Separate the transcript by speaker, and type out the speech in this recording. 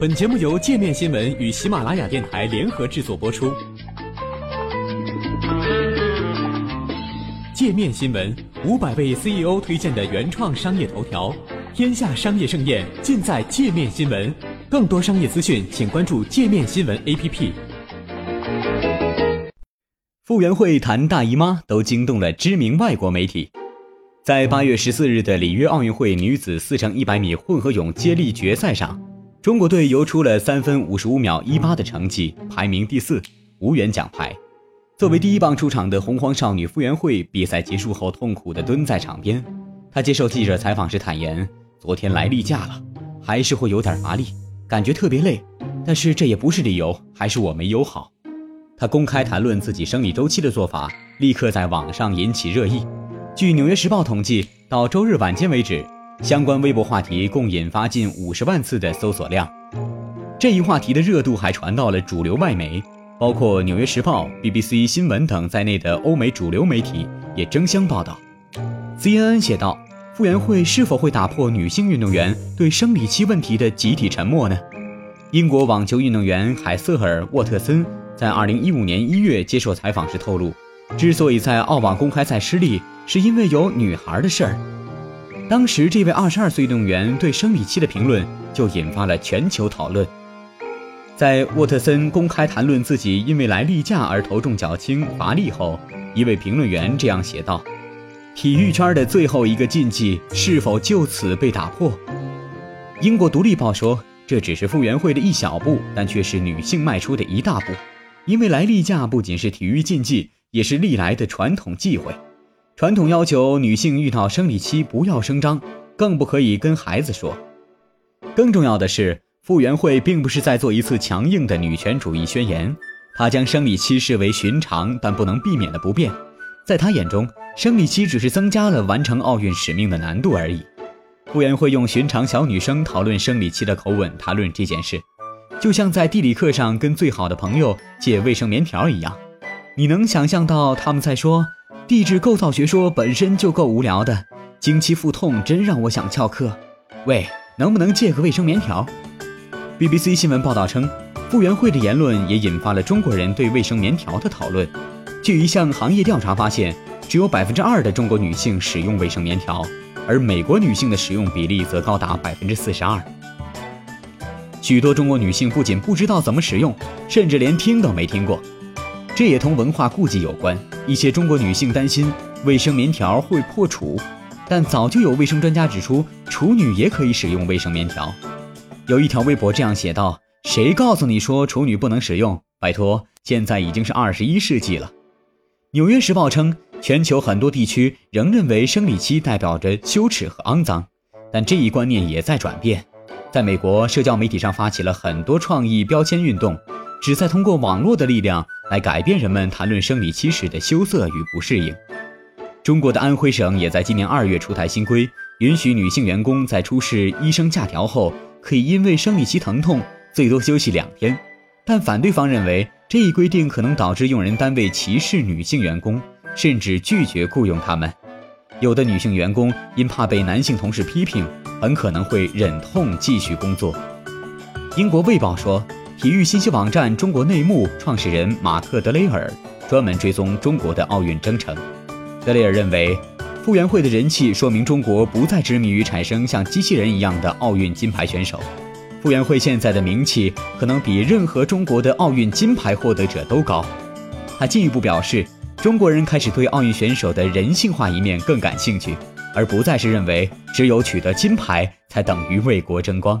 Speaker 1: 本节目由界面新闻与喜马拉雅电台联合制作播出。界面新闻五百位 CEO 推荐的原创商业头条，天下商业盛宴尽在界面新闻。更多商业资讯，请关注界面新闻 APP。
Speaker 2: 傅园慧谈大姨妈都惊动了知名外国媒体。在八月十四日的里约奥运会女子四乘一百米混合泳接力决赛上。中国队游出了三分五十五秒一八的成绩，排名第四，无缘奖牌。作为第一棒出场的洪荒少女傅园慧，比赛结束后痛苦地蹲在场边。她接受记者采访时坦言，昨天来例假了，还是会有点乏力，感觉特别累。但是这也不是理由，还是我没游好。她公开谈论自己生理周期的做法，立刻在网上引起热议。据《纽约时报》统计，到周日晚间为止。相关微博话题共引发近五十万次的搜索量，这一话题的热度还传到了主流外媒，包括《纽约时报》、BBC 新闻等在内的欧美主流媒体也争相报道。CNN 写道：“傅园慧是否会打破女性运动员对生理期问题的集体沉默呢？”英国网球运动员海瑟尔·沃特森在2015年1月接受采访时透露，之所以在澳网公开赛失利，是因为有女孩的事儿。当时，这位二十二岁运动员对生理期的评论就引发了全球讨论。在沃特森公开谈论自己因为来例假而头重脚轻、乏力后，一位评论员这样写道：“体育圈的最后一个禁忌是否就此被打破？”英国《独立报》说：“这只是傅园慧的一小步，但却是女性迈出的一大步，因为来例假不仅是体育禁忌，也是历来的传统忌讳。”传统要求女性遇到生理期不要声张，更不可以跟孩子说。更重要的是，傅园慧并不是在做一次强硬的女权主义宣言，她将生理期视为寻常但不能避免的不便。在她眼中，生理期只是增加了完成奥运使命的难度而已。傅园慧用寻常小女生讨论生理期的口吻谈论这件事，就像在地理课上跟最好的朋友借卫生棉条一样。你能想象到他们在说？地质构造学说本身就够无聊的，经期腹痛真让我想翘课。喂，能不能借个卫生棉条？BBC 新闻报道称，傅园慧的言论也引发了中国人对卫生棉条的讨论。据一项行业调查发现，只有百分之二的中国女性使用卫生棉条，而美国女性的使用比例则高达百分之四十二。许多中国女性不仅不知道怎么使用，甚至连听都没听过。这也同文化顾忌有关。一些中国女性担心卫生棉条会破处，但早就有卫生专家指出，处女也可以使用卫生棉条。有一条微博这样写道：“谁告诉你说处女不能使用？拜托，现在已经是二十一世纪了。”《纽约时报》称，全球很多地区仍认为生理期代表着羞耻和肮脏，但这一观念也在转变。在美国，社交媒体上发起了很多创意标签运动。旨在通过网络的力量来改变人们谈论生理期时的羞涩与不适应。中国的安徽省也在今年二月出台新规，允许女性员工在出示医生假条后，可以因为生理期疼痛最多休息两天。但反对方认为这一规定可能导致用人单位歧视女性员工，甚至拒绝雇佣她们。有的女性员工因怕被男性同事批评，很可能会忍痛继续工作。英国《卫报》说。体育信息网站中国内幕创始人马特·德雷尔专门追踪中国的奥运征程。德雷尔认为，傅园慧的人气说明中国不再执迷于产生像机器人一样的奥运金牌选手。傅园慧现在的名气可能比任何中国的奥运金牌获得者都高。他进一步表示，中国人开始对奥运选手的人性化一面更感兴趣，而不再是认为只有取得金牌才等于为国争光。